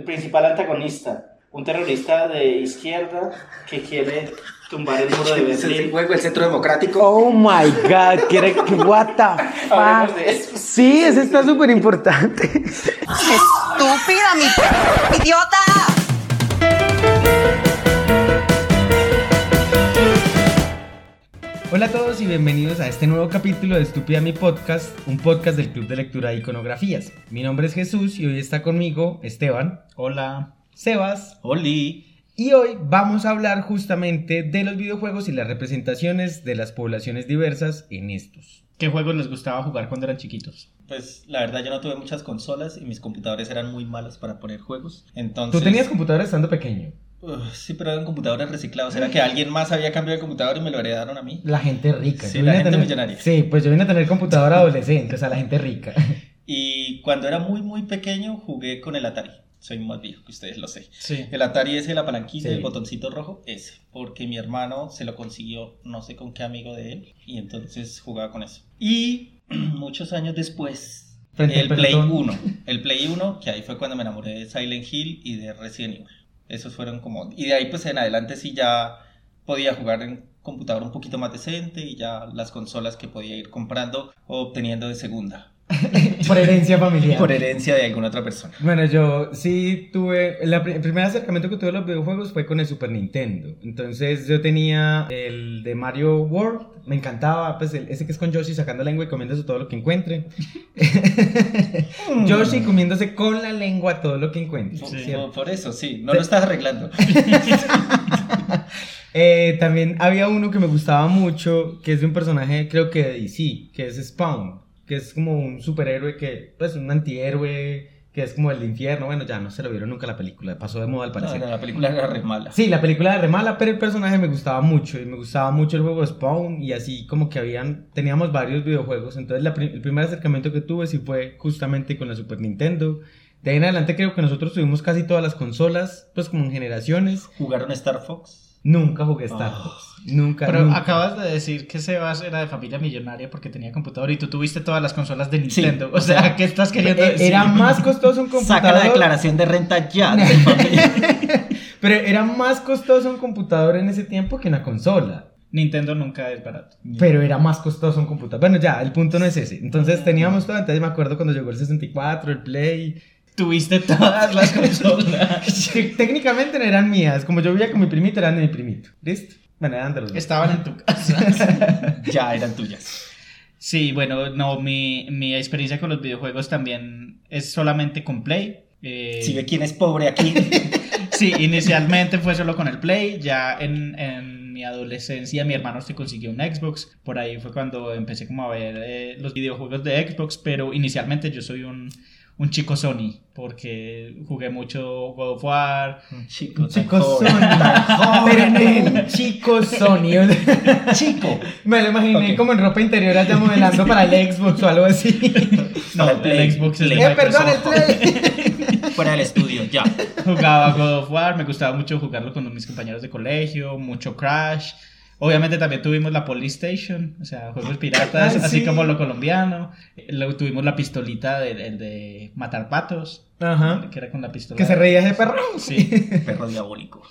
el principal antagonista, un terrorista de izquierda que quiere tumbar el muro de Berlín. el centro democrático. Oh my god, quiere que what the fuck. de eso. Sí, eso está súper importante. ¡Estúpida, mi idiota! Hola a todos y bienvenidos a este nuevo capítulo de Estúpida Mi Podcast, un podcast del Club de Lectura e Iconografías. Mi nombre es Jesús y hoy está conmigo Esteban. Hola. Sebas. Oli. Y hoy vamos a hablar justamente de los videojuegos y las representaciones de las poblaciones diversas en estos. ¿Qué juegos les gustaba jugar cuando eran chiquitos? Pues la verdad yo no tuve muchas consolas y mis computadores eran muy malos para poner juegos. Entonces... Tú tenías computadora estando pequeño. Uf, sí, pero eran computadores reciclados. Era que alguien más había cambiado el computador y me lo heredaron a mí. La gente rica. Sí, la gente tener- millonaria. Sí, pues yo vine a tener computadora adolescente, o sea, la gente rica. Y cuando era muy, muy pequeño jugué con el Atari. Soy más viejo que ustedes lo sé. Sí. El Atari ese, la palanquita, Sí. el botoncito rojo, ese. Porque mi hermano se lo consiguió, no sé con qué amigo de él. Y entonces jugaba con eso. Y muchos años después, Frente el Play pelotón. 1. El Play 1, que ahí fue cuando me enamoré de Silent Hill y de Resident Evil. Esos fueron como... Y de ahí pues en adelante sí ya podía jugar en computador un poquito más decente y ya las consolas que podía ir comprando o obteniendo de segunda. Por herencia familiar. Por herencia de alguna otra persona. Bueno, yo sí tuve. la el primer acercamiento que tuve a los videojuegos fue con el Super Nintendo. Entonces yo tenía el de Mario World, me encantaba, pues el- ese que es con Yoshi sacando lengua y comiéndose todo lo que encuentre. Yoshi comiéndose con la lengua todo lo que encuentre. Por eso, sí, no lo estás arreglando. Eh, también había uno que me gustaba mucho, que es de un personaje, creo que de DC, que es Spawn, que es como un superhéroe que, pues un antihéroe, que es como el infierno. Bueno, ya no se lo vieron nunca la película, pasó de moda al parecer. no, la película era re mala. Sí, la película era re mala, pero el personaje me gustaba mucho y me gustaba mucho el juego Spawn y así como que habían, teníamos varios videojuegos, entonces la el primer acercamiento que tuve sí fue justamente con la Super Nintendo. De ahí en adelante creo que nosotros tuvimos casi todas las consolas, pues como en generaciones. ¿Jugaron Star Fox? Nunca jugué Star Oh. Fox. Nunca. Pero nunca. acabas de decir que Sebas era de familia millonaria porque tenía computador y tú tuviste todas las consolas de Sí, Nintendo. o o sea, ¿qué estás queriendo Eh, decir? Era más costoso un computador. Saca la declaración de renta ya. de familia. Pero era más costoso un computador en ese tiempo que una consola. Nintendo nunca es barato. Pero era más costoso un computador. Bueno, ya, el punto no es ese. Entonces teníamos todo. Entonces me acuerdo cuando llegó el 64, el Play. Tuviste todas las consolas. técnicamente no eran mías. Como yo vivía con mi primito, eran de mi primito. ¿Listo? Bueno, eran de los. Estaban en tu casa. ya eran tuyas. Sí, bueno, no, mi, mi experiencia con los videojuegos también es solamente con Play. Eh, Si ve quién es pobre aquí. Sí, inicialmente fue solo con el Play, ya en, en mi adolescencia mi hermano se consiguió un Xbox, por ahí fue cuando empecé como a ver eh, los videojuegos de Xbox, pero inicialmente yo soy un, un chico Sony, porque jugué mucho God of War, Chico, Un chico joven, Sony. joven. Un chico Sony. Chico. Me lo imaginé como en ropa interior allá modelando para el Xbox o algo así. no, el el Xbox es Play. eh, perdón, el. Play. Fuera del estudio, ya. Jugaba God of War, me gustaba mucho jugarlo con mis compañeros de colegio, mucho Crash. Obviamente también tuvimos la Polystation, o sea, juegos piratas, así sí. como lo colombiano. Luego tuvimos la pistolita de, el de matar patos, Ajá. que era con la pistola. Que se reía ese perro. Sí. Perro diabólico.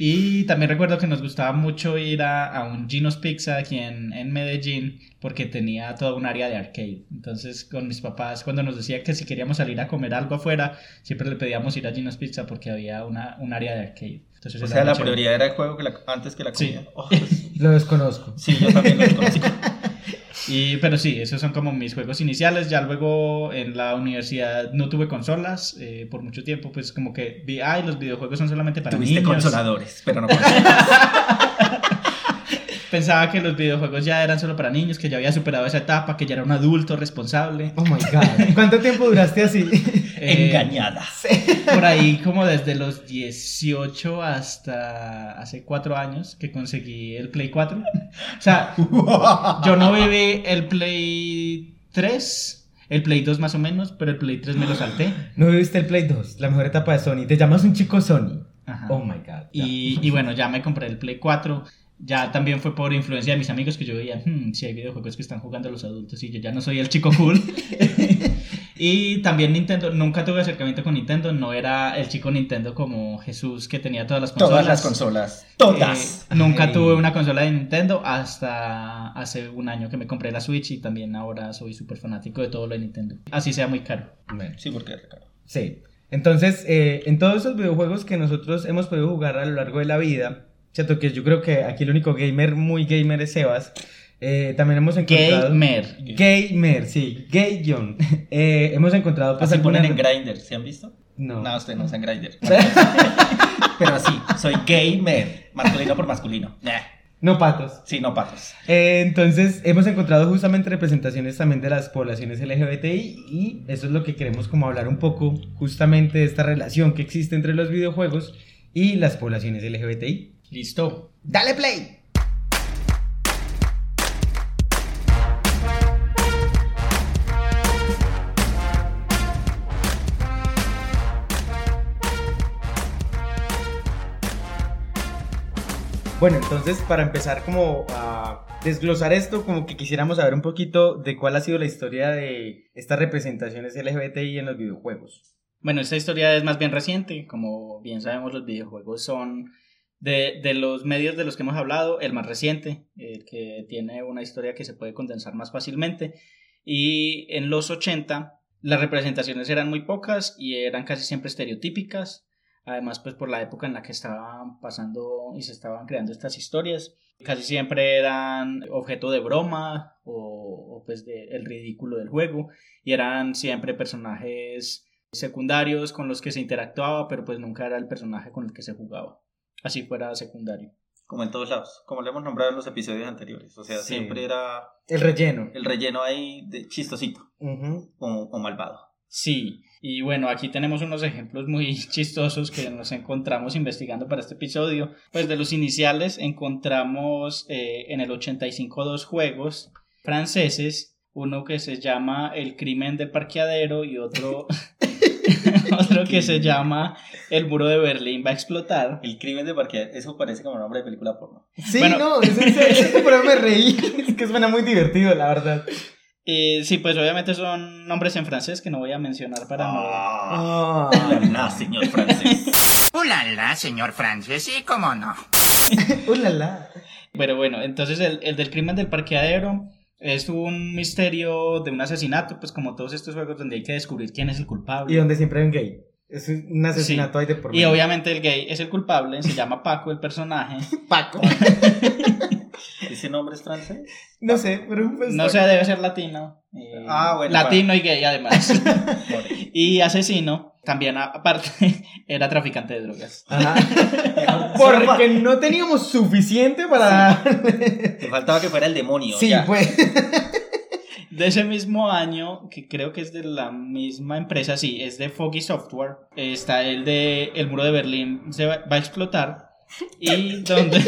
Y también recuerdo que nos gustaba mucho ir a, a un Gino's Pizza aquí en, en Medellín porque tenía toda un área de arcade. Entonces con mis papás cuando nos decía que si queríamos salir a comer algo afuera, siempre le pedíamos ir a Gino's Pizza porque había una, un área de arcade. Entonces O sea, la prioridad era el juego que la- antes que la Sí. comida. Oh, Jesús. Lo desconozco. sí, yo también lo conozco. Y, pero sí, esos son como mis juegos iniciales. Ya luego en la universidad no tuve consolas eh, por mucho tiempo, pues como que vi, ay, los videojuegos son solamente para Tuviste niños. consoladores, pero no consolas. Pensaba que los videojuegos ya eran solo para niños, que ya había superado esa etapa, que ya era un adulto responsable. Oh my god. ¿Cuánto tiempo duraste así? Eh, Engañada. Por ahí como desde los 18 hasta hace 4 años que conseguí el Play 4. O sea, yo no viví el Play 3, el Play 2 más o menos, pero el Play 3 me lo salté. No viviste el Play 2, la mejor etapa de Sony. Te llamas un chico Sony. Ajá. Oh my god. Y, y bueno, ya me compré el Play 4. Ya también fue por influencia de mis amigos que yo veía, hmm, si hay videojuegos que están jugando los adultos y yo ya no soy el chico cool. Y también Nintendo, nunca tuve acercamiento con Nintendo, no era el chico Nintendo como Jesús que tenía todas las consolas. Todas las consolas. Todas. Eh, nunca Ay. tuve una consola de Nintendo hasta hace un año que me compré la Switch y también ahora soy súper fanático de todo lo de Nintendo. Así sea muy caro. Bueno, Sí, porque Ricardo. sí. Entonces, eh, en todos esos videojuegos que nosotros hemos podido jugar a lo largo de la vida, ¿cierto? Que yo creo que aquí el único gamer muy gamer es Sebas. eh, también hemos encontrado... Gamer. Gamer, sí, gay John. Eh, hemos encontrado pues Así ponen en algunas- Grindr, ¿se han visto? No. No, usted no está en Grindr. Pero sí, soy gamer. Masculino por masculino. Nah. No patos. Sí, no patos. Eh, entonces, hemos encontrado justamente representaciones también de las poblaciones LGBTI y eso es lo que queremos como hablar un poco justamente de esta relación que existe entre los videojuegos y las poblaciones LGBTI. Listo. ¡Dale play! Bueno, entonces para empezar como a desglosar esto, como que quisiéramos saber un poquito de cuál ha sido la historia de estas representaciones LGBTI en los videojuegos. Bueno, esta historia es más bien reciente. Como bien sabemos, los videojuegos son de, de los medios de los que hemos hablado, el más reciente, el que tiene una historia que se puede condensar más fácilmente. Y en los 80 las representaciones eran muy pocas y eran casi siempre estereotípicas. Además, pues por la época en la que estaban pasando y se estaban creando estas historias, casi siempre eran objeto de broma o, o, pues de el ridículo del juego y eran siempre personajes secundarios con los que se interactuaba, pero pues nunca era el personaje con el que se jugaba. Así fuera secundario. Como en todos lados, como lo hemos nombrado en los episodios anteriores. O sea, Sí. siempre era El relleno. el relleno ahí de chistosito Ujú. o, o malvado. Sí, y bueno, aquí tenemos unos ejemplos muy chistosos que nos encontramos investigando para este episodio. Pues de los iniciales encontramos eh, en el 85 dos juegos franceses, uno que se llama El crimen del parqueadero y otro, otro que se llama El muro de Berlín va a explotar. El crimen de parquear, eso parece como nombre de película porno. Sí, Bueno. no, es en serio, es que por eso me reí. Es que suena muy divertido, la verdad. Eh, sí, pues obviamente son nombres en francés que no voy a mencionar para no... Ah, Ah, la señor francés. Ulala, señor Francis, sí, cómo no. ulala. Pero bueno, entonces el, el del crimen del parqueadero es un misterio de un asesinato, pues como todos estos juegos donde hay que descubrir quién es el culpable. Y donde siempre hay un gay. Es un asesinato ahí de por Y medio. obviamente el gay es el culpable, se llama Paco el personaje. Paco. ¿Ese nombre es francés? No sé, pero pues. No sé, debe ser latino. eh, Ah, bueno, Latino y gay además. Y asesino, también aparte, era traficante de drogas. Ajá. Porque no teníamos suficiente para. Te faltaba que fuera el demonio. Sí, ya. pues. De ese mismo año, que creo que es de la misma empresa, sí, es de Foggy Software, está el de El muro de Berlín se va, va a explotar y donde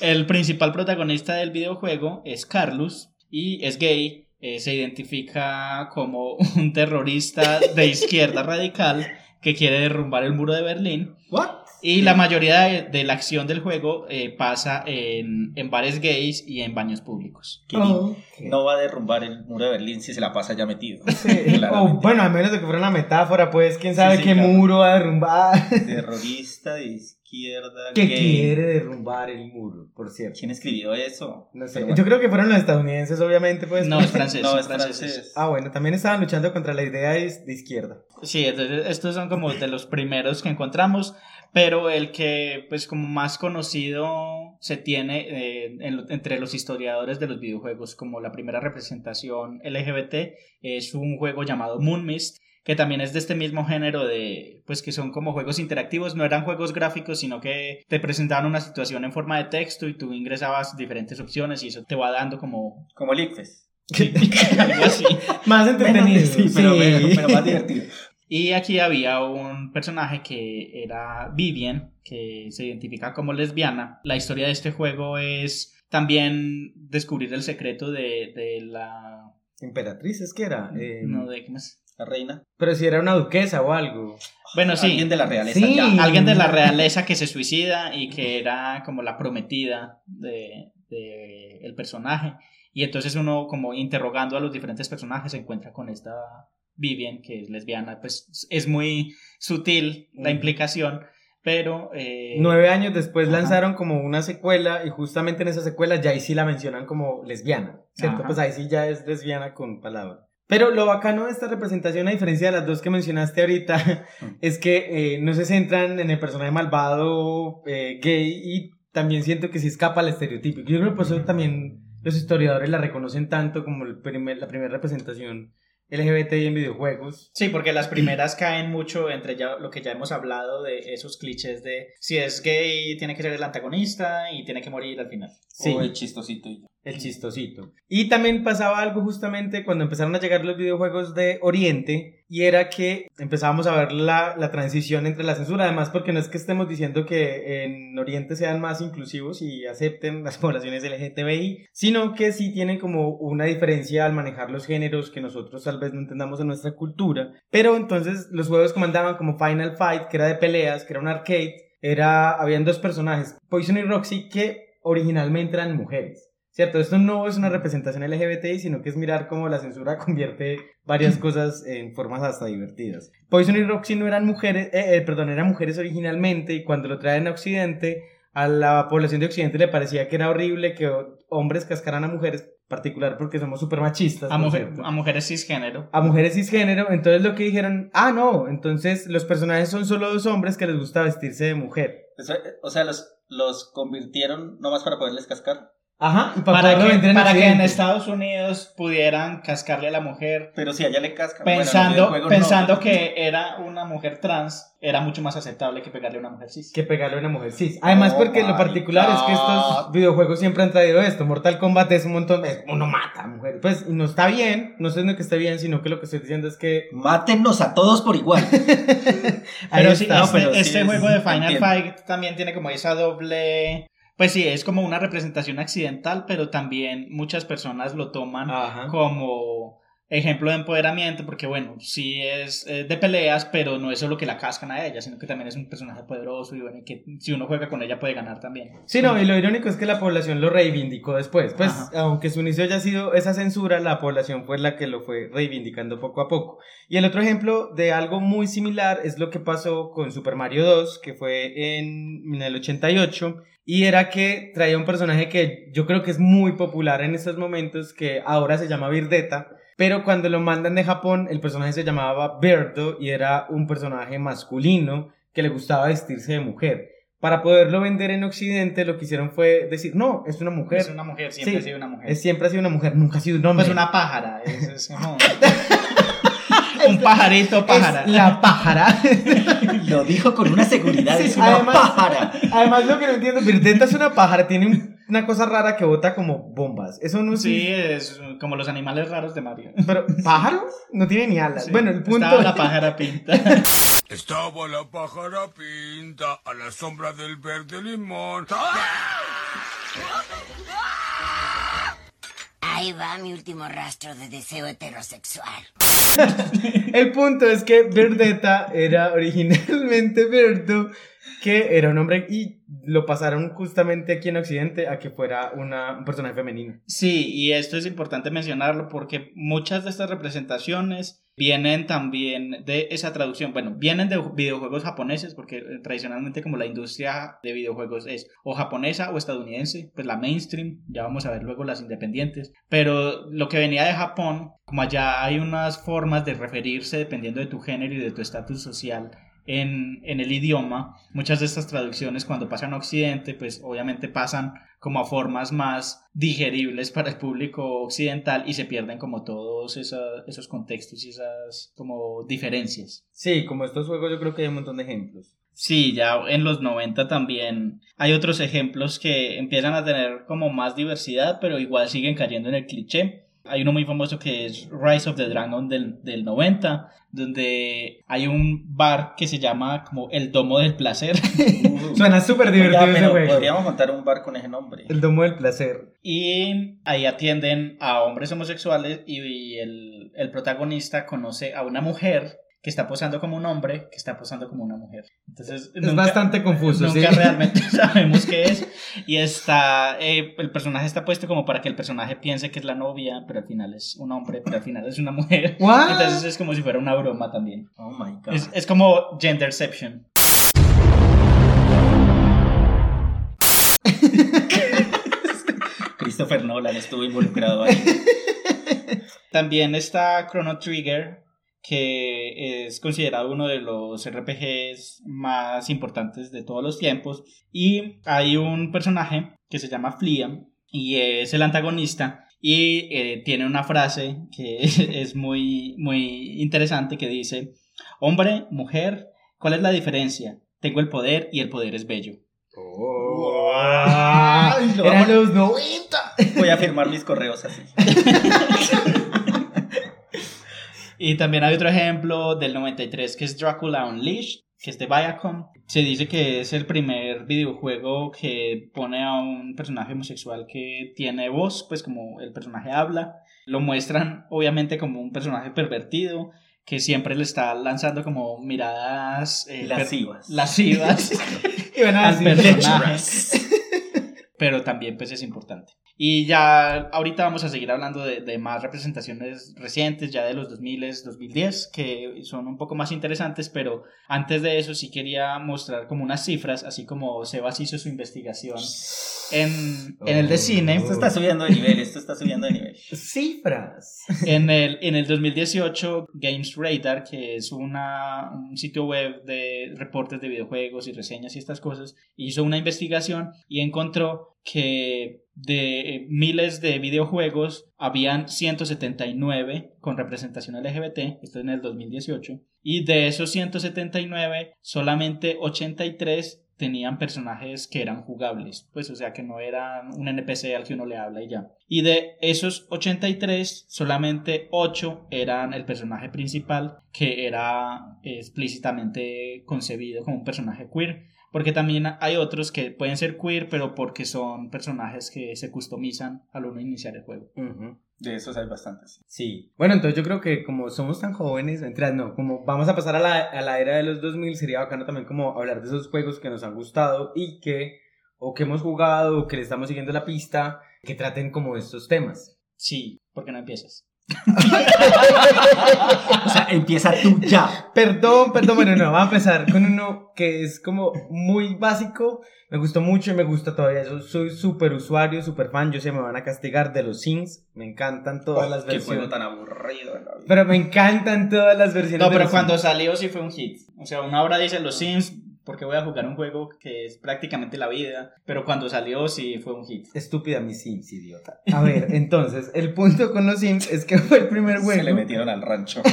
el principal protagonista del videojuego es Carlos y es gay, eh, se identifica como un terrorista de izquierda radical que quiere derrumbar el muro de Berlín ¿What? Y la mayoría de, de la acción del juego eh, pasa en, en bares gays y en baños públicos. Oh, No va a derrumbar el muro de Berlín si se la pasa ya metido. Sí. O, bueno, al menos de que fuera una metáfora, pues quién sabe sí, qué claro. muro va a derrumbar. Terrorista de izquierda. que gay. quiere derrumbar el muro, por cierto. ¿Quién escribió eso? No sé. Bueno. Yo creo que fueron los estadounidenses, obviamente, pues. No, es francés. No, es franceses. francés. Ah, bueno, también estaban luchando contra la idea de, de izquierda. Sí, entonces estos son como de los primeros que encontramos, pero el que pues como más conocido se tiene eh, en- entre los historiadores de los videojuegos como la primera representación LGBT es un juego llamado Moon Mist que también es de este mismo género de pues que son como juegos interactivos, no eran juegos gráficos, sino que te presentaban una situación en forma de texto y tú ingresabas diferentes opciones y eso te va dando como Como el ICFES. algo así. Más entretenido. Sí, pero, pero- pero más divertido. Y aquí había un personaje que era Vivian, que se identifica como lesbiana. La historia de este juego es también descubrir el secreto de, de la... Emperatriz, es que era. eh, No, de qué más. La reina. Pero si era una duquesa o algo. Bueno, sí. Alguien de la realeza. Sí. Ya. Alguien de la realeza que se suicida y que era como la prometida de, de el personaje. Y entonces uno como interrogando a los diferentes personajes se encuentra con esta Vivian, que es lesbiana, pues es muy sutil la implicación, pero... eh, Nueve años después Ajá. lanzaron como una secuela y justamente en esa secuela ya ahí sí la mencionan como lesbiana, ¿cierto? Ajá. Pues ahí sí ya es lesbiana con palabra. Pero lo bacano de esta representación, a diferencia de las dos que mencionaste ahorita, es que eh, no se centran en el personaje malvado eh, gay y también siento que sí escapa al estereotipo. Yo creo que por eso también los historiadores la reconocen tanto como el primer- la primera representación LGBTI en videojuegos. Sí, porque las primeras caen mucho entre ya lo que ya hemos hablado de esos clichés de si es gay tiene que ser el antagonista y tiene que morir al final. Sí. O el chistosito y ya. El chistosito. Y también pasaba algo justamente cuando empezaron a llegar los videojuegos de Oriente y era que empezábamos a ver la, la transición entre la censura, además porque no es que estemos diciendo que en Oriente sean más inclusivos y acepten las poblaciones LGTBI, sino que sí tienen como una diferencia al manejar los géneros que nosotros tal vez no entendamos en nuestra cultura. Pero entonces los juegos que mandaban como Final Fight, que era de peleas, que era un arcade, era, habían dos personajes, Poison y Roxy, que originalmente eran mujeres. ¿Cierto? Esto no es una representación LGBTI, sino que es mirar cómo la censura convierte varias cosas en formas hasta divertidas. Poison y Roxy no eran mujeres, eh, eh, perdón, eran mujeres originalmente y cuando lo traen a Occidente, a la población de Occidente le parecía que era horrible que hombres cascaran a mujeres, particular porque somos súper machistas. A, ¿no mujer- a mujeres cisgénero. a mujeres cisgénero, entonces lo que dijeron, ah, no, entonces los personajes son solo dos hombres que les gusta vestirse de mujer. O sea, los, los convirtieron nomás para poderles cascar. Ajá, y para, que, en para que en. Estados Unidos pudieran cascarle a la mujer Pero si allá le cascan. bueno, en los pensando, no. pensando que era una mujer trans, era mucho más aceptable que pegarle a una mujer cis. que pegarle a una mujer cis. Además, Oh porque lo particular es que estos videojuegos siempre han traído esto. Mortal Kombat es un montón, es, uno mata a mujeres. Pues no está bien, no estoy diciendo que esté bien, sino que lo que estoy diciendo es que Mátennos a todos por igual. ahí Pero sí, está. este, pero sí este es- juego de Final entiendo. Fight también tiene como esa doble... Pues sí, es como una representación accidental, pero también muchas personas lo toman Ajá. como ejemplo de empoderamiento, porque bueno, sí es eh, de peleas, pero no es solo que la cascan a ella, sino que también es un personaje poderoso y bueno, y que si uno juega con ella puede ganar también. Sí, no, y lo irónico es que la población lo reivindicó después. Pues, Ajá. aunque su inicio haya sido esa censura, la población fue la que lo fue reivindicando poco a poco. Y el otro ejemplo de algo muy similar es lo que pasó con Super Mario 2, que fue en, en el 88. Y era que traía un personaje que yo creo que es muy popular en estos momentos, que ahora se llama Virdeta. Pero cuando lo mandan de Japón, el personaje se llamaba Birdo y era un personaje masculino que le gustaba vestirse de mujer. Para poderlo vender en Occidente, lo que hicieron fue decir, no, es una mujer. Es una mujer, siempre Sí, ha sido una mujer. Es- siempre ha sido una mujer, nunca ha sido un hombre. Pues una pájara, es, es como- un pajarito pájara. Es la pájara. Lo dijo con una seguridad, Sí, es una además- pájara. Además, lo que no entiendo, Virdeta es una pájara, tiene un- una cosa rara que bota como bombas. Eso no Sí, es... es como los animales raros de Mario. Pero, ¿pájaro? No tiene ni alas. Sí. Bueno, el punto... Estaba la pájara pinta. Estaba la pájara pinta a la sombra del verde limón. Ahí va mi último rastro de deseo heterosexual. El punto es que Verdeta era originalmente Berto, que era un hombre y lo pasaron justamente aquí en Occidente a que fuera una, un personaje femenino. Sí, y esto es importante mencionarlo porque muchas de estas representaciones vienen también de esa traducción. Bueno, vienen de videojuegos japoneses porque eh, tradicionalmente como la industria de videojuegos es o japonesa o estadounidense, pues la mainstream, ya vamos a ver luego las independientes. Pero lo que venía de Japón, como allá hay unas formas de referirse dependiendo de tu género y de tu estatus social en, en el idioma, muchas de estas traducciones cuando pasan a Occidente, pues obviamente pasan como a formas más digeribles para el público occidental y se pierden como todos esa- esos contextos y esas como diferencias. Sí, como estos juegos yo creo que hay un montón de ejemplos. Sí, ya en los 90 también hay otros ejemplos que empiezan a tener como más diversidad, pero igual siguen cayendo en el cliché. Hay uno muy famoso que es Rise of the Dragon del, del 90, donde hay un bar que se llama como el Domo del Placer. Suena súper divertido ese juego. podríamos montar un bar con ese nombre. El domo del placer. Y ahí atienden a hombres homosexuales y el, el protagonista conoce a una mujer que está posando como un hombre, que está posando como una mujer. Entonces, Es bastante confuso, Nunca sí. realmente sabemos qué es. Y está, eh, el personaje está puesto como para que el personaje piense que es la novia, pero al final es un hombre, pero al final es una mujer. What? Entonces es como si fuera una broma también. Oh my god. Es, es como genderception. Christopher Nolan estuvo involucrado ahí. También está Chrono Trigger, que es considerado uno de los RPGs más importantes de todos los tiempos. Y hay un personaje que se llama Flia y es el antagonista. Y eh, tiene una frase que es muy, muy interesante que dice, hombre, mujer, ¿cuál es la diferencia? Tengo el poder y el poder es bello. Ay, lo Eran amo. los 90. Voy a firmar mis correos así. Y también hay otro ejemplo del 93 que es Dracula Unleashed, que es de Viacom. Se dice que es el primer videojuego que pone a un personaje homosexual que tiene voz, pues como el personaje habla. Lo muestran obviamente como un personaje pervertido que siempre le está lanzando como miradas eh, Lascivas. lascivas Iban a al personaje. Pero también pues es importante. Y ya ahorita vamos a seguir hablando de, de más representaciones recientes, ya de los 2000, 2010, que son un poco más interesantes, pero antes de eso sí quería mostrar como unas cifras, así como Sebas hizo su investigación en, en el de cine. Esto está subiendo de nivel, esto está subiendo de nivel. Cifras. En el, en el 2018, Games Radar, que es una, un sitio web de reportes de videojuegos y reseñas y estas cosas, hizo una investigación y encontró que de eh, miles de videojuegos habían 179 con representación LGBT, esto en el 2018, y de esos 179, solamente 83 tenían personajes que eran jugables, pues o sea que no eran un NPC al que uno le habla y ya. Y de esos 83, solamente 8 eran el personaje principal que era explícitamente concebido como un personaje queer, porque también hay otros que pueden ser queer, pero porque son personajes que se customizan al uno iniciar el juego. De esos hay bastantes. Sí. Bueno, entonces yo creo que como somos tan jóvenes, mentiras, no, como vamos a pasar a la, a la era de los 2000, sería bacano también como hablar de esos juegos que nos han gustado y que, o que hemos jugado, o que le estamos siguiendo la pista, que traten como estos temas. Sí, ¿por qué no empiezas? O sea, empieza tú ya. Perdón, perdón, bueno, no, vamos a empezar con uno que es como muy básico, me gustó mucho y me gusta todavía, yo soy súper usuario, súper fan, yo sé, me van a castigar de los Sims, me encantan todas las Oh, Qué juego versiones. tan aburrido en la vida. Pero me encantan todas las versiones. No, pero cuando Sims. salió sí fue un hit. O sea, una hora dice los Sims, porque voy a jugar un juego que es prácticamente la vida. Pero cuando salió sí fue un hit. Estúpida mis Sims, idiota. A ver, entonces, el punto con los Sims es que fue el primer juego. Se le metieron al rancho.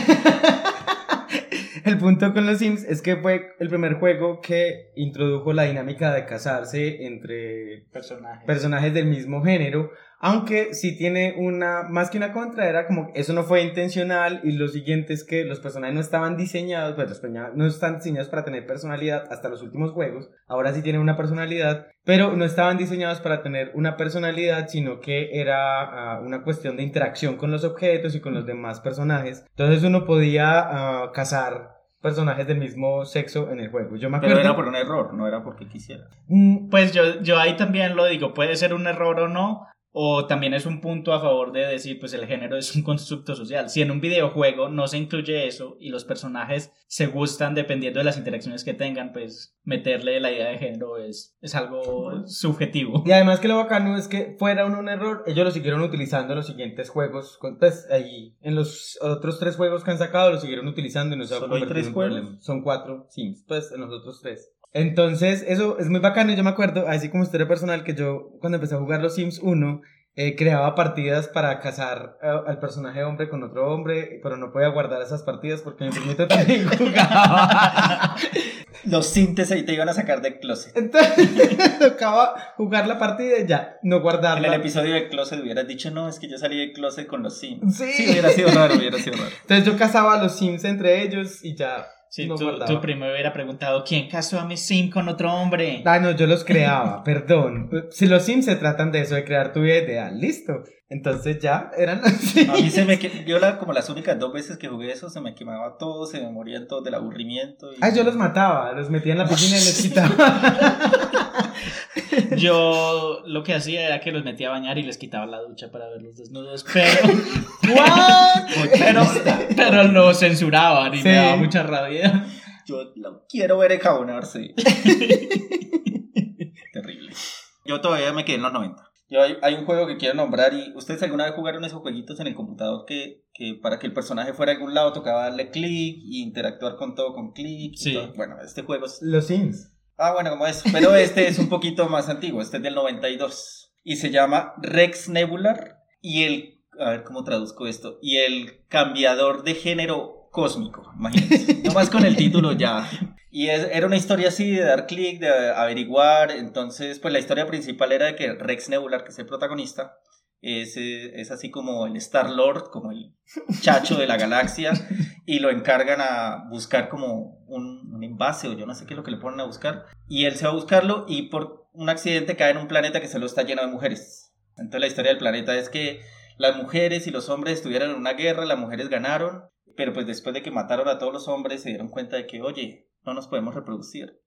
El punto con los Sims es que fue el primer juego que introdujo la dinámica de casarse entre Personajes. personajes del mismo género, aunque sí tiene una, más que una contra, era como que eso no fue intencional y lo siguiente es que los personajes no estaban diseñados, pues los personajes no están diseñados para tener personalidad hasta los últimos juegos, ahora sí tienen una personalidad, pero no estaban diseñados para tener una personalidad, sino que era ah, una cuestión de interacción con los objetos y con los demás personajes, entonces uno podía ah, cazar personajes del mismo sexo en el juego. Yo me acuerdo... Pero era por un error, no era porque quisiera. Mm, Pues yo, yo ahí también lo digo, puede ser un error o no, o también es un punto a favor de decir, pues el género es un constructo social. Si en un videojuego no se incluye eso y los personajes se gustan dependiendo de las interacciones que tengan, pues meterle la idea de género es, es algo subjetivo. Y además que lo bacano es que fuera un, un error, ellos lo siguieron utilizando en los siguientes juegos. con- Pues ahí, en los otros tres juegos que han sacado, lo siguieron utilizando y no se ha ¿Solo hay convertido tres en un juegos? problema. Son cuatro Sims, pues en los otros tres. Entonces, eso es muy bacano. Yo me acuerdo, así como historia personal, que yo cuando empecé a jugar los Sims 1, eh, creaba partidas para casar eh, al personaje hombre con otro hombre, pero no podía guardar esas partidas porque mi primito también jugaba. Los sintes ahí te iban a sacar de closet. Entonces, tocaba jugar la partida y ya, no En guardarla. el episodio de closet hubieras dicho, no, es que yo salí de closet con los sims. Sí. Sí, hubiera sido raro, hubiera sido raro. Entonces yo casaba a los Sims entre ellos y ya Sí, no tu, primo hubiera preguntado, ¿quién casó a mi sim con otro hombre? Ah, no, yo los creaba, perdón. Si los Sims se tratan de eso, de crear tu vida ideal, listo. Entonces ya eran así. A mí se me yo la, como las únicas dos veces que jugué eso se me quemaba todo, se me morían todos del aburrimiento. y- Ah, yo los mataba, los metía en la piscina y les quitaba. Yo lo que hacía era que los metía a bañar y les quitaba la ducha para verlos desnudos, pero, pero, pero lo censuraban y Sí. me daba mucha rabia. Yo lo quiero ver encabonarse. Terrible. Yo todavía me quedé en los 90. Yo hay, hay un juego que quiero nombrar y ustedes alguna vez jugaron esos jueguitos en el computador que, que para que el personaje fuera a algún lado tocaba darle clic y interactuar con todo con clic. Sí. Bueno, este juego es... Los Sims. Ah, bueno, como eso. Pero este es un poquito más antiguo. Este es del 92. Y se llama Rex Nebular y el... A ver cómo traduzco esto. Y el cambiador de género cósmico. Imagínense. Nomás con el título ya. Y es- era una historia así de dar clic, de averiguar. Entonces, pues la historia principal era de que Rex Nebular, que es el protagonista, es, eh, es así como el Star Lord, como el chacho de la galaxia, y lo encargan a buscar como un, un envase o yo no sé qué es lo que le ponen a buscar. Y él se va a buscarlo y por un accidente cae en un planeta que solo está lleno de mujeres. Entonces la historia del planeta es que las mujeres y los hombres estuvieron en una guerra, las mujeres ganaron, pero pues después de que mataron a todos los hombres se dieron cuenta de que, oye, no nos podemos reproducir.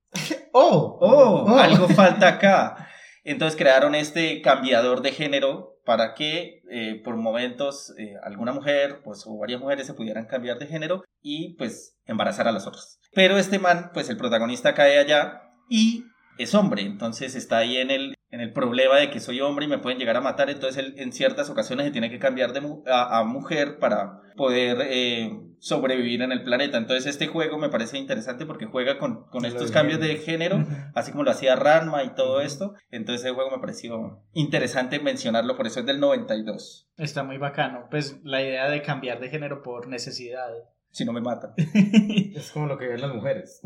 Oh, Oh, oh. algo falta acá. Entonces crearon este cambiador de género para que eh, por momentos eh, alguna mujer pues, o varias mujeres se pudieran cambiar de género y pues embarazar a las otras. Pero este man, pues el protagonista cae allá y es hombre, entonces está ahí en el, en el problema de que soy hombre y me pueden llegar a matar, entonces él en ciertas ocasiones se tiene que cambiar de mu- a, a mujer para poder eh, sobrevivir en el planeta. Entonces este juego me parece interesante porque juega con, con estos cambios de género, así como lo hacía Ranma y todo esto. Entonces ese juego me pareció interesante mencionarlo, por eso es del 92, Está muy bacano. Pues la idea de cambiar de género por necesidad. si no me matan. Es como lo que ven las mujeres.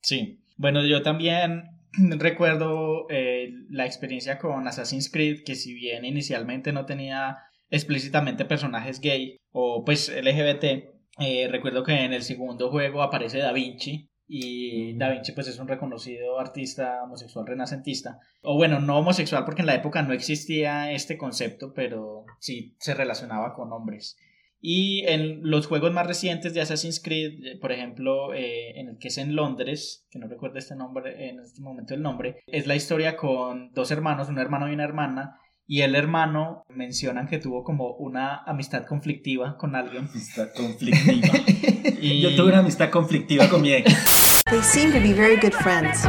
Sí. Bueno, yo también recuerdo eh, la experiencia con Assassin's Creed, que si bien inicialmente no tenía explícitamente personajes gay o pues LGBT, eh, recuerdo que en el segundo juego aparece Da Vinci. Y Da Vinci pues es un reconocido artista homosexual renacentista. O bueno, no homosexual porque en la época no existía este concepto, pero sí se relacionaba con hombres. Y en los juegos más recientes de Assassin's Creed, eh, por ejemplo, eh, en el que es en Londres, que no recuerdo este nombre en este momento el nombre, es la historia con dos hermanos, un hermano y una hermana, y el hermano mencionan que tuvo como una amistad conflictiva con alguien. Amistad conflictiva. Y, Yo tuve una amistad conflictiva con mi ex. They seem to be very good friends.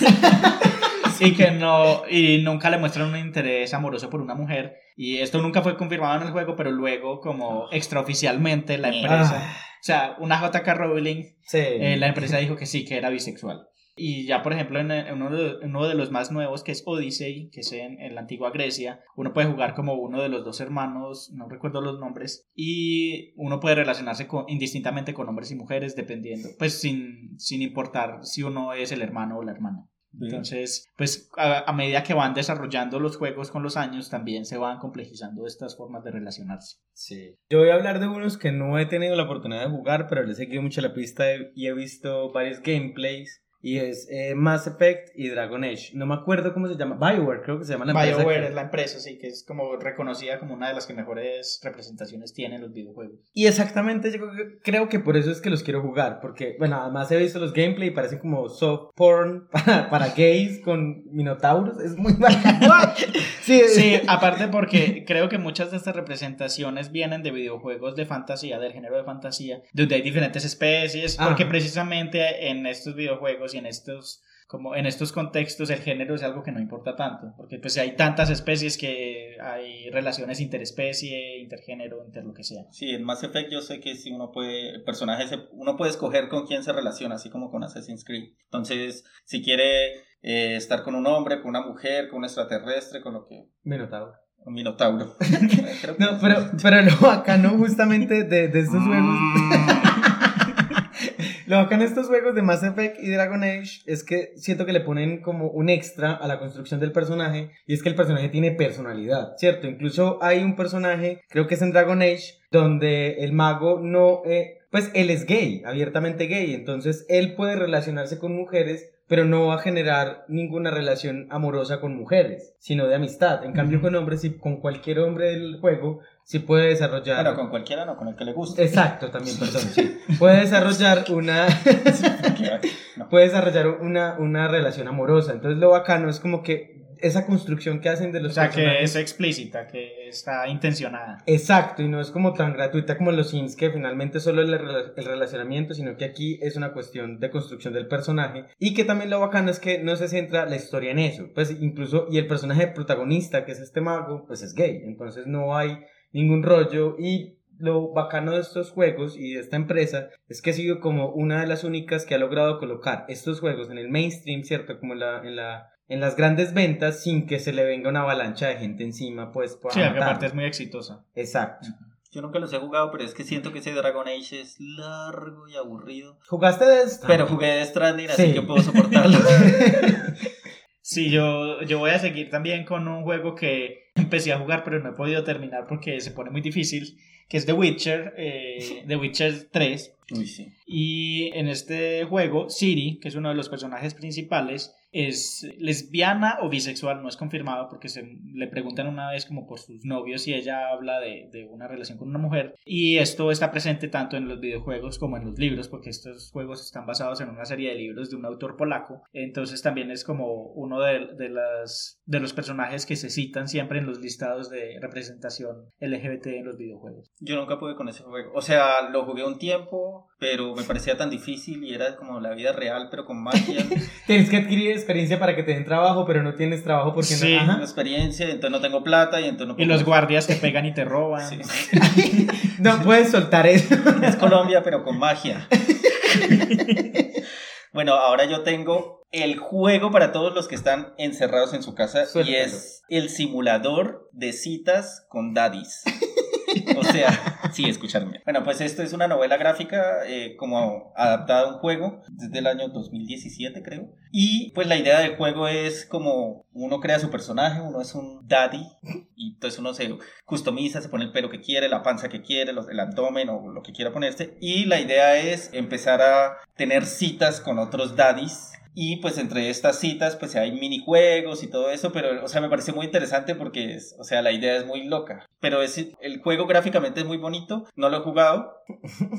y que no y nunca le muestran un interés amoroso por una mujer y esto nunca fue confirmado en el juego pero luego como extraoficialmente la empresa Ah. o sea una JK Rowling Sí. eh, la empresa dijo que sí que era bisexual y ya por ejemplo en, uno, de, en uno de los más nuevos que es Odyssey que es en, en la antigua Grecia uno puede jugar como uno de los dos hermanos no recuerdo los nombres y uno puede relacionarse con, indistintamente con hombres y mujeres dependiendo pues sin, sin importar si uno es el hermano o la hermana entonces, pues a, a medida que van desarrollando los juegos con los años, también se van complejizando estas formas de relacionarse. Sí. Yo voy a hablar de unos que no he tenido la oportunidad de jugar, pero les he seguido mucho la pista y he visto varios gameplays. Y es eh, Mass Effect y Dragon Age. No me acuerdo cómo se llama. Bioware, creo que se llama la empresa. BioWare que- es la empresa, sí, que es como reconocida como una de las que mejores representaciones tiene en los videojuegos. Y exactamente, yo creo que, por eso es que los quiero jugar. Porque, bueno, además he visto los gameplay y parecen como soft porn para, para gays con minotauros. Es muy bacano. sí, Sí, aparte porque creo que muchas de estas representaciones vienen de videojuegos de fantasía, del género de fantasía, donde hay diferentes especies, porque Ajá. precisamente en estos videojuegos y en estos como en estos contextos el género es algo que no importa tanto, porque pues hay tantas especies que hay relaciones interespecie, intergénero, inter lo que sea. Sí, en Mass Effect yo sé que si uno puede, el personaje, se- uno puede escoger con quién se relaciona, así como con Assassin's Creed. Entonces, si quiere eh, estar con un hombre, con una mujer, con un extraterrestre, con lo que... Minotauro. Un minotauro. No, pero, pero lo bacano justamente de, de estos juegos. Lo de estos juegos de Mass Effect y Dragon Age es que siento que le ponen como un extra a la construcción del personaje y es que el personaje tiene personalidad, ¿cierto? Incluso hay un personaje, creo que es en Dragon Age, donde el mago no, eh, pues él es gay, abiertamente gay, entonces él puede relacionarse con mujeres, pero no va a generar ninguna relación amorosa con mujeres, sino de amistad. En cambio, con hombres y con cualquier hombre del juego, sí puede desarrollar... Bueno, con cualquiera no, con el que le guste. Exacto, también, perdón, sí. Puede desarrollar una... No. puede desarrollar una, una relación amorosa. Entonces lo bacano es como que esa construcción que hacen de los O sea, que es explícita, que está intencionada. Exacto, y no es como tan gratuita como los Sims, que finalmente solo es el, el relacionamiento, sino que aquí es una cuestión de construcción del personaje. Y que también lo bacano es que no se centra la historia en eso. Pues incluso, y el personaje protagonista, que es este mago, pues es gay. Entonces no hay ningún rollo. Y lo bacano de estos juegos y de esta empresa es que ha sido como una de las únicas que ha logrado colocar estos juegos en el mainstream, ¿cierto? Como en la... En la en las grandes ventas sin que se le venga una avalancha de gente encima, pues, para Sí, que aparte es muy exitosa. Exacto. Yo nunca los he jugado, pero es que siento que ese Dragon Age es largo y aburrido. ¿Jugaste de esto? Pero jugué de Stranding, así Sí. que puedo soportarlo. Sí, yo, yo voy a seguir también con un juego que empecé a jugar, pero no he podido terminar porque se pone muy difícil, que es The Witcher, eh, The Witcher 3. Uy, sí. Y en este juego, Siri, que es uno de los personajes principales, es lesbiana o bisexual, no es confirmado porque se le preguntan una vez como por sus novios y ella habla de, de una relación con una mujer. Y esto está presente tanto en los videojuegos como en los libros, porque estos juegos están basados en una serie de libros de un autor polaco. Entonces también es como uno de, de las, de los personajes que se citan siempre en los listados de representación LGBT en los videojuegos. Yo nunca pude con ese juego. O sea, lo jugué un tiempo, pero me parecía tan difícil y era como la vida real, pero con magia. Tienes que adquirir experiencia para que te den trabajo, pero no tienes trabajo porque Sí. no. Tengo Ajá. experiencia, entonces no tengo plata y entonces no Y puedo- los guardias te pegan y te roban. Sí. No puedes soltar eso. Es Colombia, pero con magia. Bueno, ahora yo tengo el juego para todos los que están encerrados en su casa y Suéltalo. es el simulador de citas con daddies. O sea, sí, escucharme. Bueno, pues esto es una novela gráfica eh, como adaptada a un juego desde el año 2017, creo. Y pues la idea del juego es como uno crea su personaje, uno es un daddy y entonces uno se customiza, se pone el pelo que quiere, la panza que quiere, los- el abdomen o lo que quiera ponerse. Y la idea es empezar a tener citas con otros daddies. Y pues entre estas citas pues hay minijuegos y todo eso, pero o sea me parece muy interesante porque es, o sea la idea es muy loca. Pero es, el juego gráficamente es muy bonito, no lo he jugado,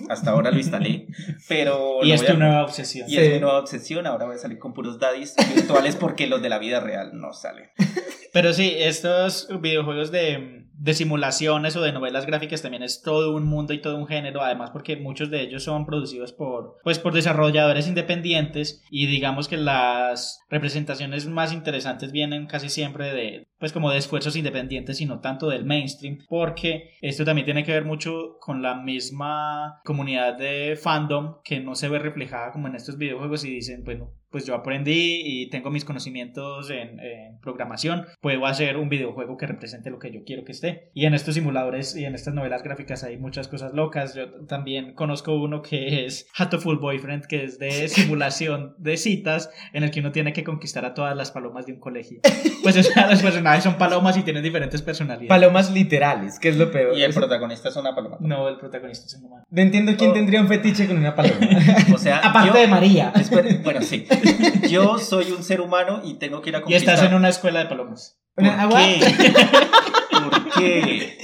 hasta ahora lo instalé, pero... Y es voy a- tu nueva obsesión. y es mi nueva obsesión, ahora voy a salir con puros daddies virtuales porque los de la vida real no salen. Pero sí, estos videojuegos de, de simulaciones o de novelas gráficas también es todo un mundo y todo un género, además porque muchos de ellos son producidos por, pues, por desarrolladores independientes y digamos que las representaciones más interesantes vienen casi siempre de, pues como de esfuerzos independientes y no tanto del mainstream, porque esto también tiene que ver mucho con la misma comunidad de fandom que no se ve reflejada como en estos videojuegos y dicen, bueno, pues yo aprendí y tengo mis conocimientos en, en programación, puedo hacer un videojuego que represente lo que yo quiero que esté. Y en estos simuladores y en estas novelas gráficas hay muchas cosas locas. Yo también conozco uno que es Hatoful Boyfriend, que es de simulación de citas en el que uno tiene que conquistar a todas las palomas de un colegio. Pues o sea, los personajes son palomas y tienen diferentes personalidades. Palomas literales, que es lo peor. Y el protagonista es una paloma. No, el protagonista es un humano. No entiendo quién tendría un fetiche con una paloma. O sea, Aparte yo- de María. Espera, bueno, sí. Yo soy un ser humano y tengo que ir a Y conquistar. estás en una escuela de palomas. ¿Por qué? ¿Por qué?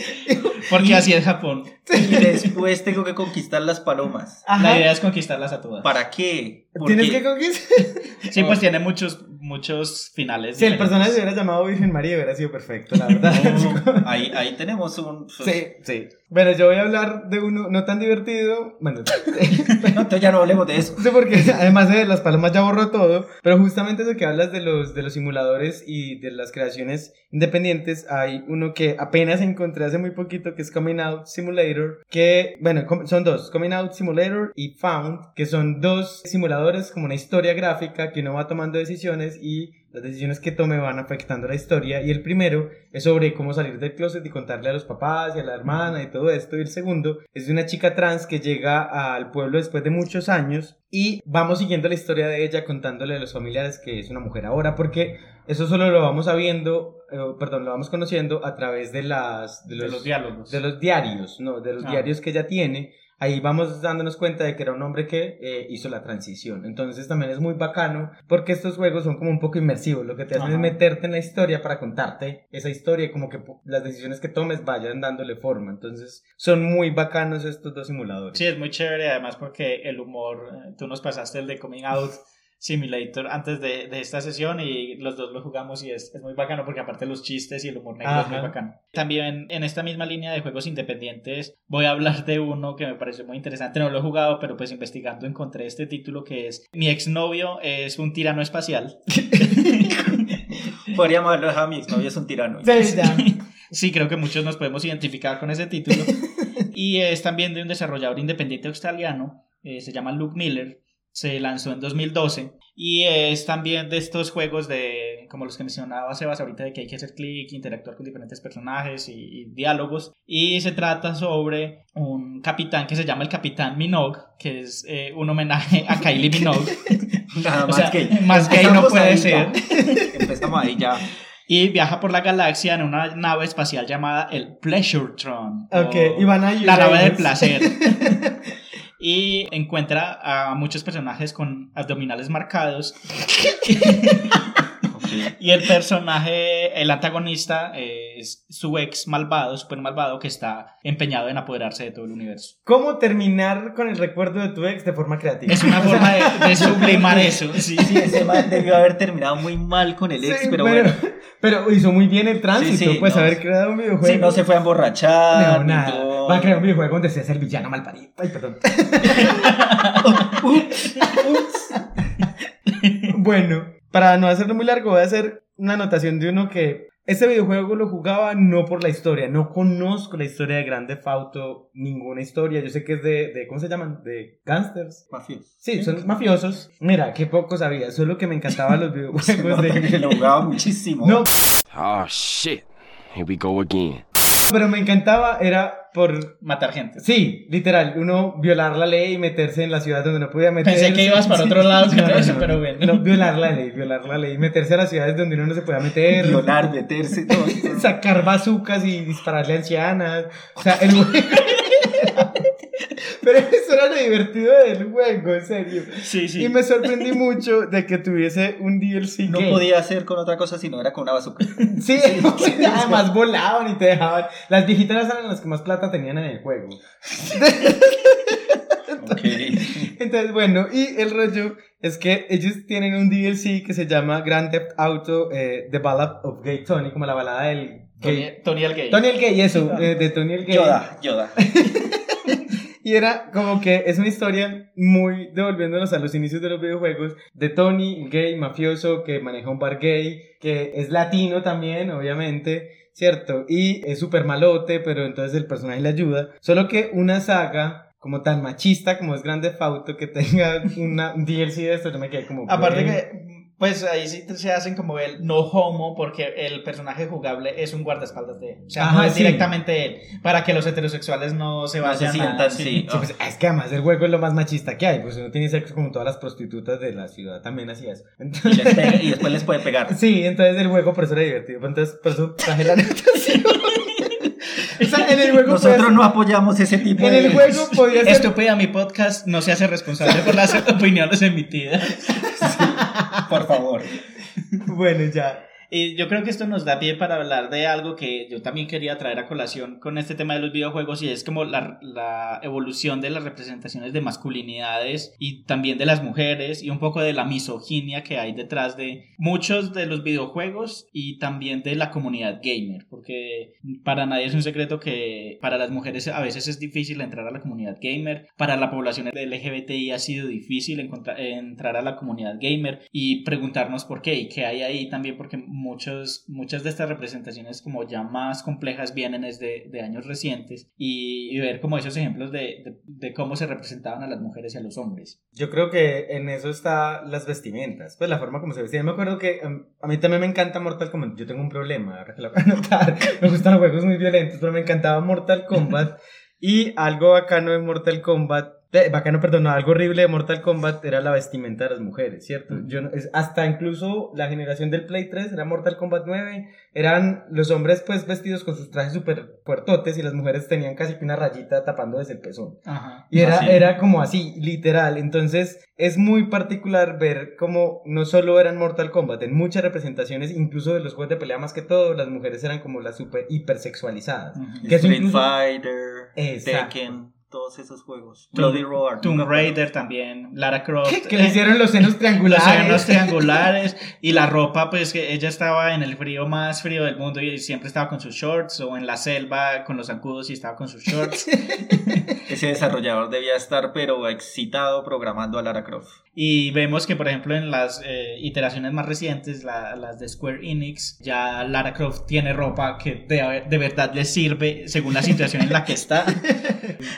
Porque así es Japón. Y después tengo que conquistar las palomas. La idea es conquistarlas a todas. ¿Para qué? Tienes que conquistar. Sí, pues tiene muchos, muchos finales. Si el diferentes. personaje se hubiera llamado Virgen María, hubiera sido perfecto, la verdad. Ahí, ahí tenemos un. pues, Sí, sí. Bueno, yo voy a hablar de uno no tan divertido. Bueno, No, entonces ya no hablemos de eso. Sí, porque además de las palomas ya borró todo, pero justamente eso que hablas de los, de los simuladores y de las creaciones independientes, hay uno que apenas encontré hace muy poquito que es Coming Out Simulator, que, bueno, son dos, Coming Out Simulator y Found, que son dos simuladores como una historia gráfica que uno va tomando decisiones y las decisiones que tome van afectando la historia y el primero es sobre cómo salir del closet y contarle a los papás y a la hermana y todo esto y el segundo es de una chica trans que llega al pueblo después de muchos años y vamos siguiendo la historia de ella contándole a los familiares que es una mujer ahora porque eso solo lo vamos sabiendo eh, perdón lo vamos conociendo a través de las De los diálogos. de los diarios no de los Ah. diarios que ella tiene ahí vamos dándonos cuenta de que era un hombre que eh, hizo la transición. Entonces también es muy bacano porque estos juegos son como un poco inmersivos. Lo que te hacen es meterte en la historia para contarte esa historia y como que las decisiones que tomes vayan dándole forma. Entonces son muy bacanos estos dos simuladores. Sí, es muy chévere, además porque el humor, eh, tú nos pasaste el de Coming Out Simulator antes de, de esta sesión y los dos lo jugamos y es, es muy bacano porque aparte los chistes y el humor negro es muy Ajá. bacano. También en esta misma línea de juegos independientes voy a hablar de uno que me pareció muy interesante, no lo he jugado, pero pues investigando encontré este título que es Mi exnovio es un tirano espacial. Podríamos haberlo dejado a mi exnovio, es un tirano. Sí, creo que muchos nos podemos identificar con ese título. y es también de un desarrollador independiente australiano, eh, se llama Luke Miller, se lanzó en 2012 y es también de estos juegos de, como los que mencionaba Sebas ahorita, de que hay que hacer clic, interactuar con diferentes personajes y, y diálogos. Y se trata sobre un capitán que se llama el Capitán Minogue, que es eh, un homenaje a Kylie Minogue. Nada O más sea, gay. más gay no puede ahí ser. ya. Empezamos ahí ya. Y viaja por la galaxia en una nave espacial llamada el Pleasuretron. Ok, o y van a La nave del placer. y encuentra a muchos personajes con abdominales marcados. Y el personaje, el antagonista, es su ex malvado, super malvado, que está empeñado en apoderarse de todo el universo. ¿Cómo terminar con el recuerdo de tu ex de forma creativa? Es una forma de, de sublimar eso. Sí. Sí, ese man debió haber terminado muy mal con el ex, Sí, pero, bueno. pero hizo muy bien el tránsito, Sí, sí, pues no. haber creado un videojuego. Sí, no se fue a emborrachar. No, ni nada. todo. Va a crear un videojuego donde seas el villano malparido. Ay, perdón. bueno, para no hacerlo muy largo, voy a hacer una anotación de uno que este videojuego lo jugaba no por la historia, no conozco la historia de Grand Theft Auto, ninguna historia. Yo sé que es de, de ¿cómo se llaman? De gangsters. Mafioso. Sí, son mafiosos. Mira, qué poco sabía, solo que me encantaban los videojuegos de... Lo jugaba muchísimo. No, Oh shit. Here we go again. Pero me encantaba, era por Matar gente. Sí, literal, uno violar la ley y meterse en la ciudad donde no podía meterse. Pensé que ibas para otro lado con eso, pero bueno. No, violar la ley, violar la ley, meterse a las ciudades donde uno no se podía meter. Violar, meterse, todo. Sacar bazucas y dispararle a ancianas. O sea, el. Pero eso era lo divertido del juego, en serio. Sí, sí. Y me sorprendí mucho de que tuviese un DLC No podía hacer con otra cosa si no era con una bazooka. Sí, además volaban y te dejaban. Las viejitas eran las que más plata tenían en el juego. Ok. Entonces, bueno, y el rollo es que ellos tienen un DLC que se llama Grand Theft Auto eh, The Ballad of Gay Tony, como la balada del Tony, gay. Tony el gay. Tony el Gay, eso, eh, de Tony el Gay. Yoda, Yoda. Y era como que es una historia muy devolviéndonos a los inicios de los videojuegos de Tony, gay mafioso que maneja un bar gay, que es latino también, obviamente, ¿cierto? Y es súper malote, pero entonces el personaje le ayuda. Solo que una saga como tan machista como es Grande Fauto que tenga una, un DLC de esto, yo me quedé como... Aparte que, pues ahí sí se hacen como el no homo, porque el personaje jugable es un guardaespaldas de él. O sea, no es sí. directamente él. Para que los heterosexuales no se No se vayan sientan, a... sí. Sí, pues, es que además el juego es lo más machista que hay, pues uno tiene sexo como todas las prostitutas de la ciudad, también así es. Y, les pega- y después les puede pegar. Sí, entonces el juego por eso era divertido. pues, Entonces, por eso traje la o sea, en el juego Nosotros no apoyamos ese tipo En de... el juego podía ser. Estúpida, mi podcast no se hace responsable por las opiniones emitidas. Por favor. Bueno, ya. Yo creo que esto nos da pie para hablar de algo que yo también quería traer a colación con este tema de los videojuegos y es como la, evolución de las representaciones de masculinidades y también de las mujeres y un poco de la misoginia que hay detrás de muchos de los videojuegos y también de la comunidad gamer, porque para nadie es un secreto que para las mujeres a veces es difícil entrar a la comunidad gamer, para la población LGBTI ha sido difícil entrar a la comunidad gamer y preguntarnos por qué y qué hay ahí también porque muchos, muchas de estas representaciones como ya más complejas vienen desde de años recientes y, y ver como esos ejemplos de, de- de cómo se representaban a las mujeres y a los hombres. Yo creo que en eso está las vestimentas, pues la forma como se vestían. Me acuerdo que um, a mí también me encanta Mortal Kombat. Yo tengo un problema, ahora que lo voy a notar. Me gustan los juegos muy violentos, pero me encantaba Mortal Kombat. Y algo bacano de Mortal Kombat bacano, perdón, algo horrible de Mortal Kombat era la vestimenta de las mujeres, ¿cierto? Yo no- es, hasta incluso la generación del Play 3 era Mortal Kombat 9, eran los hombres pues vestidos con sus trajes súper puertotes y las mujeres tenían casi que una rayita tapando desde el pezón. Ajá. Y era, Así. era como así, literal. Entonces es muy particular ver cómo no solo eran Mortal Kombat, en muchas representaciones, incluso de los juegos de pelea más que todo, las mujeres eran como las super hipersexualizadas. Que eso Street incluso- Fighter, Exacto. Tekken, todos esos juegos. Tomb- Bloody Roar. Tomb. Raider también, Lara Croft. Que le hicieron los senos los triangulares. senos triangulares y la ropa, pues que ella estaba en el frío más frío del mundo y siempre estaba con sus shorts o en la selva con los zancudos y estaba con sus shorts. Ese desarrollador debía estar, pero excitado programando a Lara Croft. Y vemos que, por ejemplo, en las eh, iteraciones más recientes, la- las de Square Enix, ya Lara Croft tiene ropa que de, de verdad le sirve según la situación en la que está.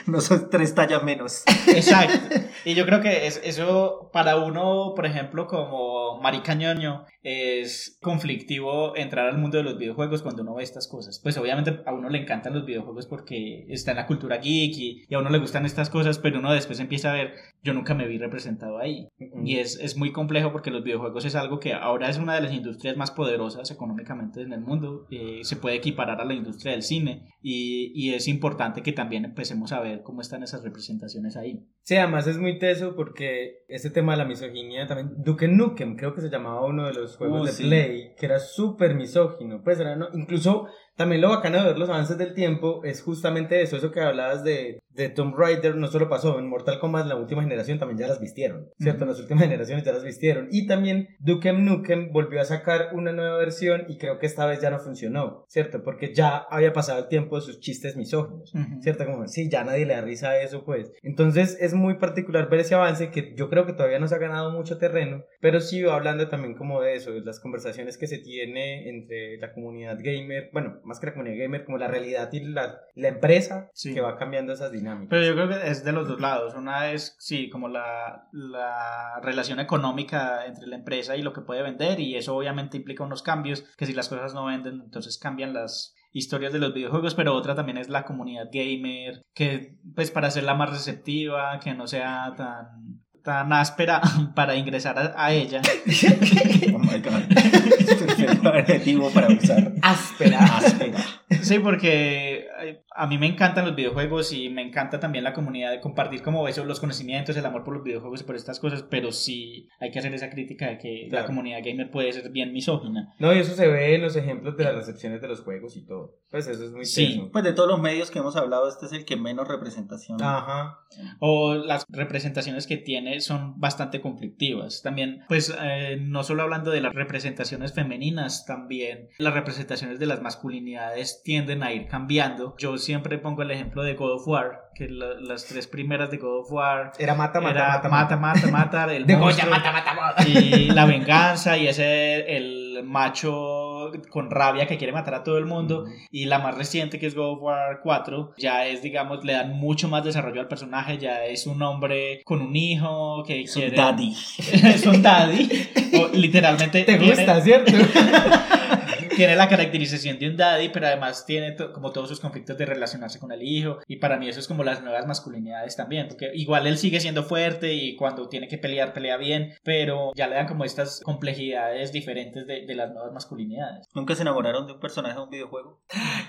No son tres tallas menos. Exacto. Y yo creo que es- eso para uno, por ejemplo, como marica ñoño, es conflictivo entrar al mundo de los videojuegos cuando uno ve estas cosas. Pues obviamente a uno le encantan los videojuegos porque está en la cultura geek y, y a uno le gustan estas cosas, pero uno después empieza a ver, yo nunca me vi representado ahí. Y es, es muy complejo porque los videojuegos es algo que ahora es una de las industrias más poderosas económicamente en el mundo. Eh, se puede equiparar a la industria del cine y, y es importante que también empecemos a ver cómo están esas representaciones ahí. Sí, además es muy teso porque ese tema de la misoginia también. Duke Nukem, creo que se llamaba uno de los juegos Uh, de sí. Play, que era súper misógino. Pues era, ¿no? Incluso también lo bacano de ver los avances del tiempo es justamente eso, eso que hablabas de, de Tomb Raider, no solo pasó en Mortal Kombat, la última generación también ya las vistieron, ¿cierto? En las últimas generaciones ya las vistieron. Y también Duke Nukem volvió a sacar una nueva versión y creo que esta vez ya no funcionó, ¿cierto? Porque ya había pasado el tiempo de sus chistes misóginos. Ujú. ¿cierto? Como, sí, ya nadie le da risa a eso, pues. Entonces es muy particular ver ese avance que yo creo que todavía no se ha ganado mucho terreno, pero sí hablando también como de eso, de las conversaciones que se tiene entre la comunidad gamer, bueno, más que la comunidad gamer, como la realidad y la, la empresa Sí. que va cambiando esas dinámicas. Pero yo creo que es de los dos lados. Una es, sí, como la, la relación económica entre la empresa y lo que puede vender, y eso obviamente implica unos cambios, que si las cosas no venden, entonces cambian las historias de los videojuegos, pero otra también es la comunidad gamer, que pues para hacerla más receptiva, que no sea tan tan áspera para ingresar a, a ella. Oh my god. Perfecto para usar. áspera. Sí, porque a mí me encantan los videojuegos y me encanta también la comunidad de compartir como eso, los conocimientos, el amor por los videojuegos y por estas cosas, pero sí hay que hacer esa crítica de que la Claro. comunidad gamer puede ser bien misógina. No, y eso se ve en los ejemplos de las recepciones de los juegos y todo. Pues eso es muy Sí. teso. Pues de todos los medios que hemos hablado, este es el que menos representación. Ajá. O las representaciones que tiene son bastante conflictivas. También, pues, eh, no solo hablando de las representaciones femeninas, también las representaciones de las masculinidades tienden a ir cambiando. Yo siempre pongo el ejemplo de God of War, que la- las tres primeras de God of War Era mata, mata, era mata, mata, mata, mata, el De monstruo, Goya, mata, mata, mata. y la venganza y ese el macho con rabia que quiere matar a todo el mundo y la más reciente que es God of War 4 ya es digamos le dan mucho más desarrollo al personaje ya es un hombre con un hijo que Es un quiere daddy. es un daddy o literalmente Te tiene- gusta, ¿cierto? Tiene la caracterización de un daddy, pero además tiene to- como todos sus conflictos de relacionarse con el hijo. Y para mí eso es como las nuevas masculinidades también, porque igual él sigue siendo fuerte y cuando tiene que pelear, pelea bien, pero ya le dan como estas complejidades diferentes de, de las nuevas masculinidades. ¿Nunca se enamoraron de un personaje de un videojuego?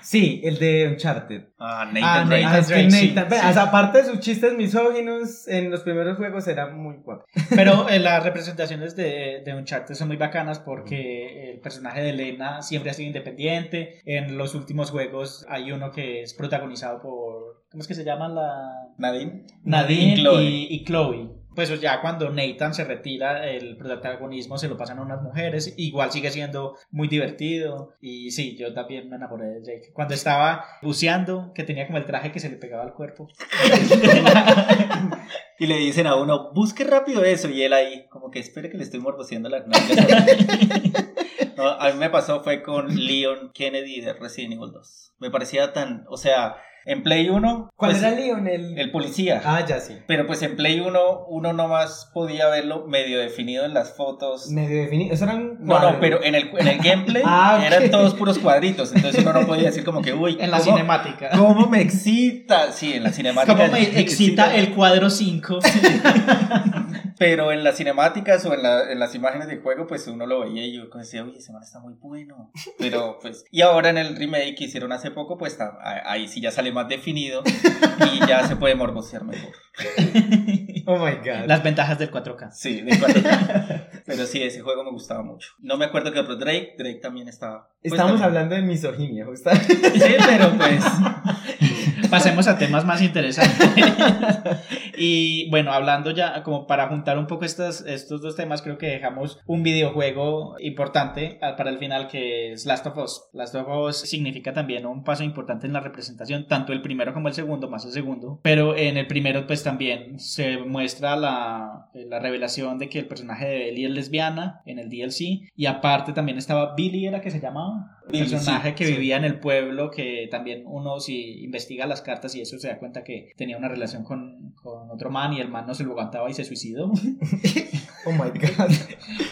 Sí, el de Uncharted. Ah, Nathan Ah, Drake. Ah, Drake, sí, Nathan- sí. o sea, aparte de sus chistes misóginos, en los primeros juegos era muy guapo. Pero eh, las representaciones de, de Uncharted son muy bacanas porque el personaje de Elena siempre ha sido independiente. En los últimos juegos hay uno que es protagonizado por... ¿Cómo es que se llama la...? Nadine. Nadine Y Chloe. y, y Chloe. Pues ya cuando Nathan se retira, el protagonismo se lo pasan a unas mujeres. Igual sigue siendo muy divertido. Y sí, yo también me enamoré de Jake. Cuando estaba buceando, que tenía como el traje que se le pegaba al cuerpo. Y le dicen a uno, busque rápido eso. Y él ahí, como que espere que le estoy morboseando las nalgas. No, a mí me pasó fue con Leon Kennedy de Resident Evil 2. Me parecía tan, o sea, En Play 1. ¿Cuál pues, era Leon? El... El policía. Ah, ya sí. Pero pues en Play 1 uno nomás podía verlo medio definido en las fotos. Medio definido. Eso eran. No, no, pero en el, en el gameplay Ah, eran todos puros cuadritos. Entonces uno no podía decir como que, uy, En la ¿cómo- cinemática. ¿Cómo me excita? Sí, en la cinemática. ¿Cómo me excita el cuadro 5? Pero en las cinemáticas o en, la- en las imágenes del juego, pues uno lo veía y yo decía, uy, ese man está muy bueno. Pero pues, y ahora en el remake que hicieron hace poco, pues ahí sí ya sale más definido y ya se puede morbosear mejor. Oh my god. Las ventajas del 4K. Sí, de 4K. Pero sí, ese juego me gustaba mucho. No me acuerdo que otro Drake, Drake también estaba. pues, Estamos también- hablando de misoginia, justamente. Sí, pero pues. Pasemos a temas más interesantes. y bueno, hablando ya, como para juntar un poco estas, estos dos temas, creo que dejamos un videojuego importante para el final que es Last of Us. Last of Us significa también un paso importante en la representación, tanto el primero como el segundo, más el segundo. Pero en el primero, pues también se muestra la, la revelación de que el personaje de Ellie es lesbiana en el DLC. Y aparte también estaba Billy, ¿era que se llamaba? El personaje sí, que sí. vivía en el pueblo, que también uno si investiga las cartas y eso se da cuenta que tenía una relación con, con otro man y el man no se lo aguantaba y se suicidó. Oh my god.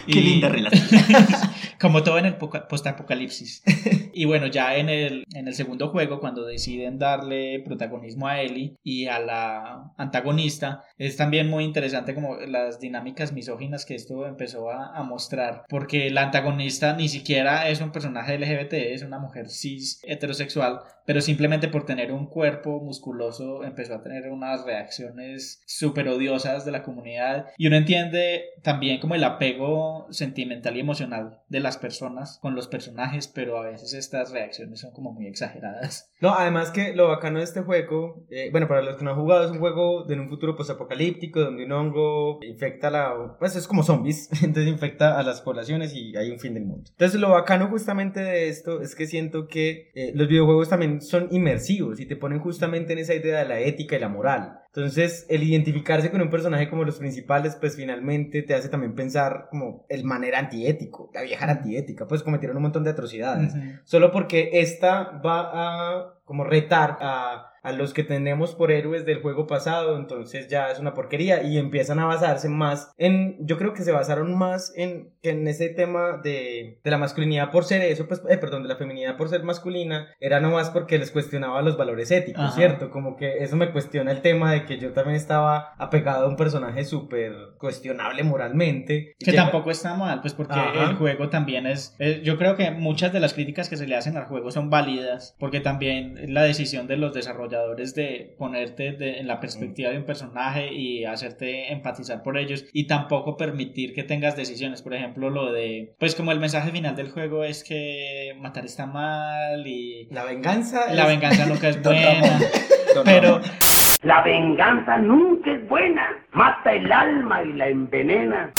Qué linda relación. Como todo en el poca- postapocalipsis. Y bueno, ya en el, en el segundo juego, cuando deciden darle protagonismo a Ellie y a la antagonista, es también muy interesante como las dinámicas misóginas que esto empezó a, a mostrar. Porque la antagonista ni siquiera es un personaje LGBT, es una mujer cis heterosexual, pero simplemente por tener un cuerpo musculoso empezó a tener unas reacciones súper odiosas de la comunidad. Y uno entiende también como el apego sentimental y emocional de las personas con los personajes, pero a veces estas reacciones son como muy exageradas. No, además que lo bacano de este juego, eh, bueno, para los que no han jugado, es un juego de un futuro postapocalíptico donde un hongo infecta la. Pues es como zombies, entonces infecta a las poblaciones y hay un fin del mundo. Entonces, lo bacano justamente de esto es que siento que eh, los videojuegos también son inmersivos y te ponen justamente en esa idea de la ética y la moral. Entonces, el identificarse con un personaje como los principales, pues finalmente te hace también pensar como el manera antiético, la vieja antiética, pues cometieron un montón de atrocidades. Solo porque esta va a como retar a, a los que tenemos por héroes del juego pasado, entonces ya es una porquería y empiezan a basarse más en, yo creo que se basaron más en, en ese tema de, de la masculinidad por ser eso, pues, eh, perdón, de la feminidad por ser masculina, era nomás porque les cuestionaba los valores éticos, Ajá. ¿cierto? Como que eso me cuestiona el tema de que yo también estaba apegado a un personaje súper cuestionable moralmente. Que Llega- tampoco está mal, pues porque Ajá. el juego también es... Yo creo que muchas de las críticas que se le hacen al juego son válidas, porque también la decisión de los desarrolladores de ponerte de- en la perspectiva de un personaje y hacerte empatizar por ellos y tampoco permitir que tengas decisiones. Por ejemplo, lo de... Pues como el mensaje final del juego es que matar está mal y... La venganza. La es- venganza nunca es buena. Pero... La venganza nunca es buena. Mata el alma y la envenena.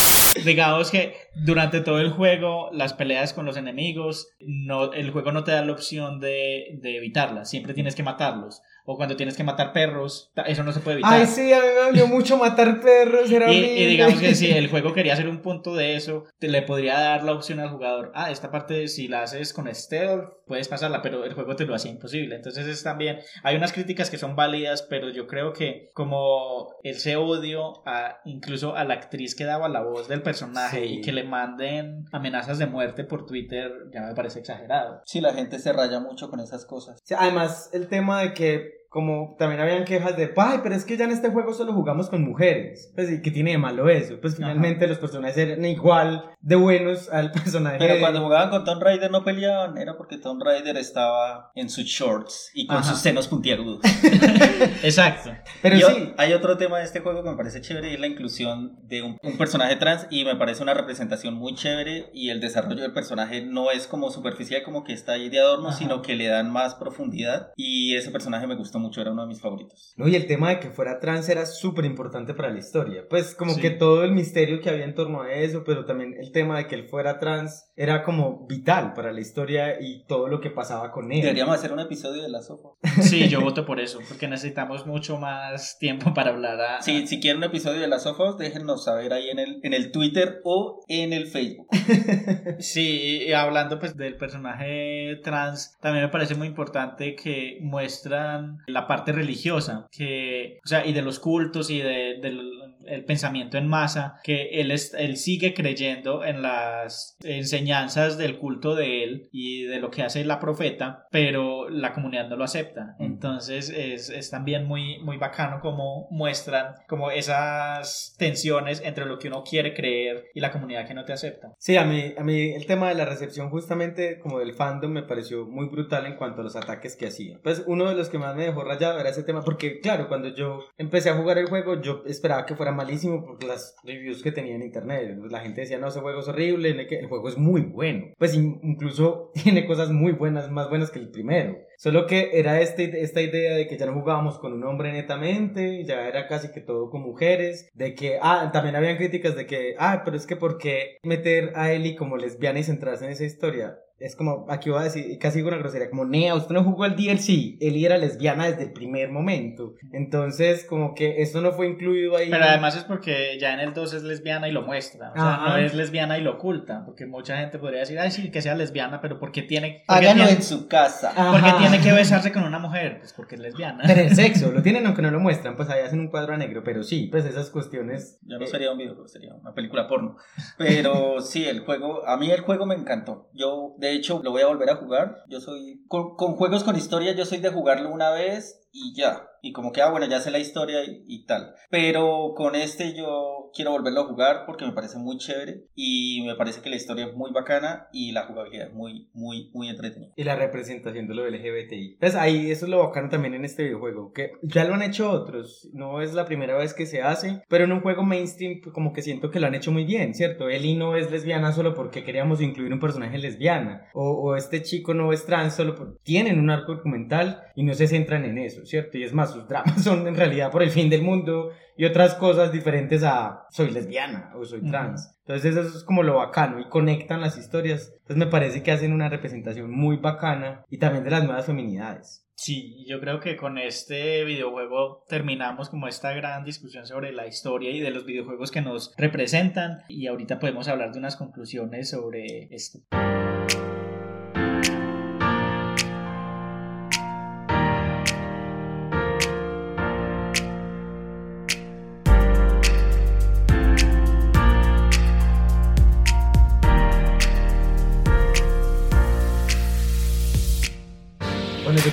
Digamos que durante todo el juego, las peleas con los enemigos, no, el juego no te da la opción de, de evitarlas, siempre tienes que matarlos. O cuando tienes que matar perros, eso no se puede evitar. Ay, sí, a mí me dolió mucho matar perros, era Y, y digamos que si el juego quería hacer un punto de eso, te le podría dar la opción al jugador, ah, esta parte si la haces con stealth, puedes pasarla, pero el juego te lo hacía imposible. Entonces es también, hay unas críticas que son válidas, pero yo creo que como ese odio a, incluso a la actriz que daba la voz del personaje Sí. y que le manden amenazas de muerte por Twitter, ya me parece exagerado. Sí, la gente se raya mucho con esas cosas. Además, el tema de que, como también habían quejas de, ay, pero es que ya en este juego solo jugamos con mujeres. Pues, ¿y qué tiene de malo eso? Pues finalmente los personajes eran igual de buenos al personaje. Pero de- cuando jugaban con Tomb Raider no peleaban, era porque Tomb Raider estaba en sus shorts y con Ajá. sus senos puntiagudos. Exacto. Pero sí. Hay otro tema de este juego que me parece chévere y es la inclusión de un, un personaje trans y me parece una representación muy chévere y el desarrollo del personaje no es como superficial como que está ahí de adorno, Ajá. sino que le dan más profundidad y ese personaje me gustó mucho, era uno de mis favoritos. No, y el tema de que fuera trans era súper importante para la historia. Pues como Sí. que todo el misterio que había en torno a eso, pero también el tema de que él fuera trans era como vital para la historia y todo lo que pasaba con él. Deberíamos hacer un episodio de la sopa. Sí, yo voto por eso, porque necesitamos mucho más tiempo para hablar a... Sí, si quieren un episodio de las sofas, déjenos saber ahí en el, en el Twitter o en el Facebook. Sí, y hablando pues del personaje trans, también me parece muy importante que muestran la parte religiosa, que, o sea, y de los cultos y de, del el pensamiento en masa, que él, es, él sigue creyendo en las enseñanzas del culto de él y de lo que hace la profeta, pero la comunidad no lo acepta. Entonces es, es también muy, muy bacano como muestran como esas tensiones entre lo que uno quiere creer y la comunidad que no te acepta. Sí, a mí, a mí el tema de la recepción justamente como del fandom me pareció muy brutal en cuanto a los ataques que hacía. Pues uno de los que más me dejó rayado era ese tema porque claro, cuando yo empecé a jugar el juego yo esperaba que fuera malísimo por las reviews que tenía en internet. La gente decía, no, ese juego es horrible, el juego es muy bueno. Pues incluso tiene cosas muy buenas, más buenas que el primero. Solo que era este, esta idea de que ya no jugábamos con un hombre netamente, ya era casi que todo con mujeres, de que, ah, también habían críticas de que, ah, pero es que ¿por qué meter a Ellie como lesbiana y centrarse en esa historia? Es como, aquí voy a decir, casi digo una grosería, como, Nea, usted no jugó el DLC, Eli era lesbiana desde el primer momento. Entonces, como que esto no fue incluido ahí. Pero además es porque ya en el 2 es lesbiana y lo muestra. O sea, no es lesbiana y lo oculta. Porque mucha gente podría decir, ay, sí, que sea lesbiana, pero ¿por qué tiene. Háganlo en su casa. Porque tiene que besarse con una mujer, pues porque es lesbiana. Pero el sexo, lo tienen aunque no lo muestran, pues ahí hacen un cuadro a negro. Pero sí, pues esas cuestiones. Ya no sería un videojuego, sería una película porno. Pero sí, el juego, a mí el juego me encantó. Yo, de hecho, lo voy a volver a jugar. Yo soy, con, juegos con historia, yo soy de jugarlo una vez y ya. Y como que, ah, bueno, ya sé la historia y, tal. Pero con este yo quiero volverlo a jugar porque me parece muy chévere y me parece que la historia es muy bacana y la jugabilidad es muy, muy, muy entretenida. Y la representación de lo LGBTI. Pues ahí eso es lo bacano también en este videojuego, que ya lo han hecho otros. No es la primera vez que se hace, pero en un juego mainstream pues, como que siento que lo han hecho muy bien, ¿cierto? Ellie no es lesbiana solo porque queríamos incluir un personaje lesbiana. O, o este chico no es trans solo porque tienen un arco documental y no se centran en eso, ¿cierto? Y es más, sus dramas son en realidad por el fin del mundo y otras cosas diferentes a soy lesbiana o soy trans. Entonces eso es como lo bacano y conectan las historias. Entonces me parece que hacen una representación muy bacana y también de las nuevas feminidades. Sí, yo creo que con este videojuego terminamos como esta gran discusión sobre la historia y de los videojuegos que nos representan y ahorita podemos hablar de unas conclusiones sobre esto.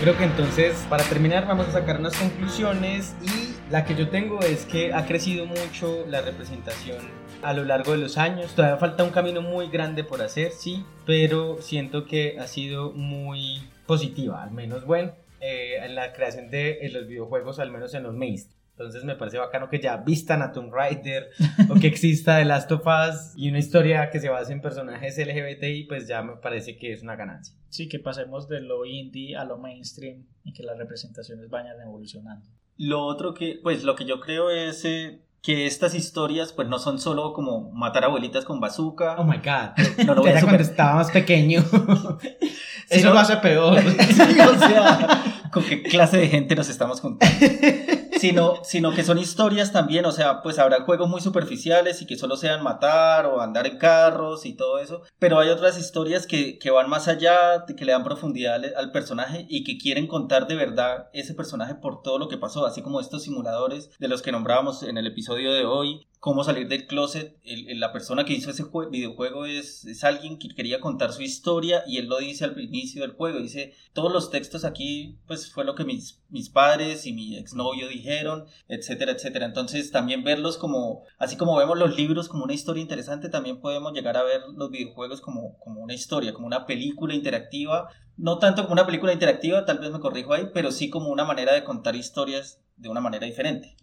Creo que entonces, para terminar, vamos a sacar unas conclusiones y la que yo tengo es que ha crecido mucho la representación a lo largo de los años. Todavía falta un camino muy grande por hacer, sí, pero siento que ha sido muy positiva, al menos bueno, eh, en la creación de los videojuegos, al menos en los mainstream. Entonces me parece bacano que ya vistan a Tomb Raider o que exista The Last of Us y una historia que se base en personajes LGBTI, pues ya me parece que es una ganancia. Sí, que pasemos de lo indie a lo mainstream y que las representaciones vayan evolucionando. Lo otro que, pues lo que yo creo es eh, que estas historias pues no son solo como matar abuelitas con bazooka. Oh my god. No lo voy a cuando estaba más pequeño. Eso lo hace peor. o sea, ¿con qué clase de gente nos estamos juntando? sino, sino que son historias también, o sea, pues habrá juegos muy superficiales y que solo sean matar o andar en carros y todo eso, pero hay otras historias que, que van más allá, que le dan profundidad al, al, personaje y que quieren contar de verdad ese personaje por todo lo que pasó, así como estos simuladores de los que nombrábamos en el episodio de hoy, cómo salir del closet. la persona que hizo ese videojuego es, es, alguien que quería contar su historia y él lo dice al inicio del juego. Dice, todos los textos aquí, pues fue lo que mis, mis padres y mi exnovio dijeron, etcétera, etcétera. Entonces también verlos como, así como vemos los libros como una historia interesante, también podemos llegar a ver los videojuegos como, como una historia, como una película interactiva. No tanto como una película interactiva, tal vez me corrijo ahí, pero sí como una manera de contar historias de una manera diferente.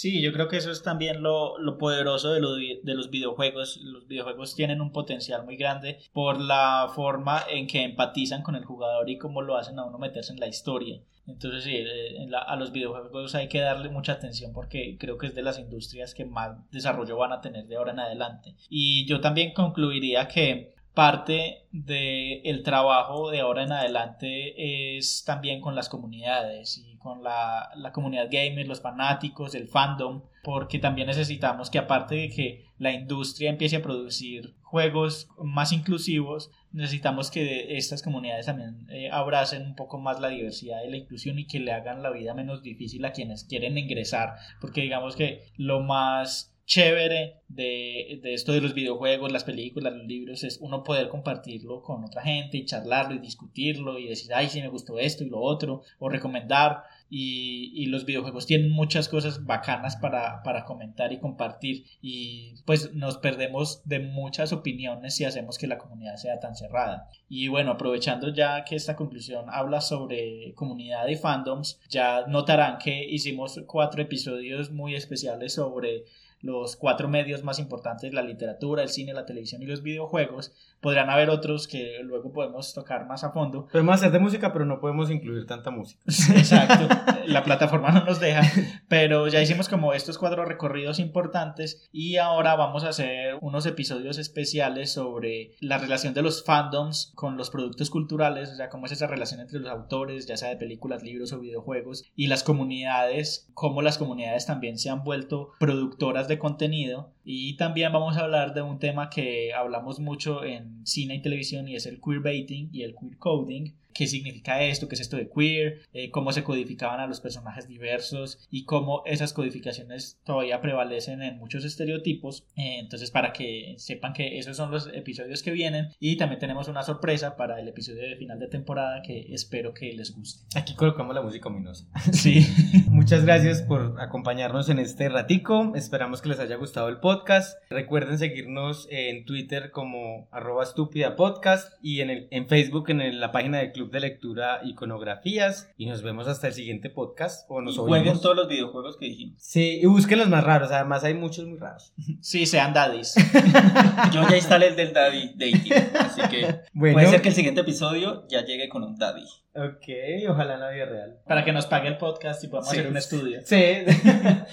Sí, yo creo que eso es también lo, lo poderoso de, de, los videojuegos. Los videojuegos tienen un potencial muy grande por la forma en que empatizan con el jugador y cómo lo hacen a uno meterse en la historia. Entonces, sí, eh, a los videojuegos hay que darle mucha atención porque creo que es de las industrias que más desarrollo van a tener de ahora en adelante. Y yo también concluiría que parte del el trabajo de ahora en adelante es también con las comunidades y con la, la, comunidad gamer, los fanáticos, el fandom, porque también necesitamos que aparte de que la industria empiece a producir juegos más inclusivos, necesitamos que estas comunidades también eh, abracen un poco más la diversidad y la inclusión y que le hagan la vida menos difícil a quienes quieren ingresar, porque digamos que lo más chévere de, de, esto de los videojuegos, las películas, los libros, es uno poder compartirlo con otra gente y charlarlo y discutirlo y decir, ay, sí me gustó esto y lo otro, o recomendar. Y, y los videojuegos tienen muchas cosas bacanas para, para, comentar y compartir y pues nos perdemos de muchas opiniones si hacemos que la comunidad sea tan cerrada. Y bueno, aprovechando ya que esta conclusión habla sobre comunidad y fandoms, ya notarán que hicimos cuatro episodios muy especiales sobre los cuatro medios más importantes, la literatura, el cine, la televisión y los videojuegos. Podrán haber otros que luego podemos tocar más a fondo. Podemos hacer de música, pero no podemos incluir tanta música. Exacto, la plataforma no nos deja, pero ya hicimos como estos cuatro recorridos importantes y ahora vamos a hacer unos episodios especiales sobre la relación de los fandoms con los productos culturales, o sea, cómo es esa relación entre los autores, ya sea de películas, libros o videojuegos, y las comunidades, cómo las comunidades también se han vuelto productoras de contenido. Y también vamos a hablar de un tema que hablamos mucho en cine y televisión y es el queerbaiting y el queer coding qué significa esto, qué es esto de queer, eh, cómo se codificaban a los personajes diversos y cómo esas codificaciones todavía prevalecen en muchos estereotipos. Eh, entonces, para que sepan que esos son los episodios que vienen y también tenemos una sorpresa para el episodio de final de temporada que espero que les guste. Aquí colocamos la música ominosa. Sí. Muchas gracias por acompañarnos en este ratico. Esperamos que les haya gustado el podcast. Recuerden seguirnos en Twitter como arroba estúpida podcast y en, el, en Facebook en la página de Club de Lectura Iconografías. Y nos vemos hasta el siguiente podcast. O nos y jueguen todos los videojuegos que dijimos. Sí, y busquen los más raros. Además, hay muchos muy raros. Sí, sean daddies. Yo ya instalé el del Daddy Dating. Así que puede ser que el siguiente episodio ya llegue con un Daddy. Ok, ojalá en la vida real. Para que nos pague el podcast y podamos Sí. hacer un estudio. Sí.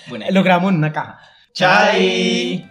Buena Lo grabamos en una caja. ¡Chai!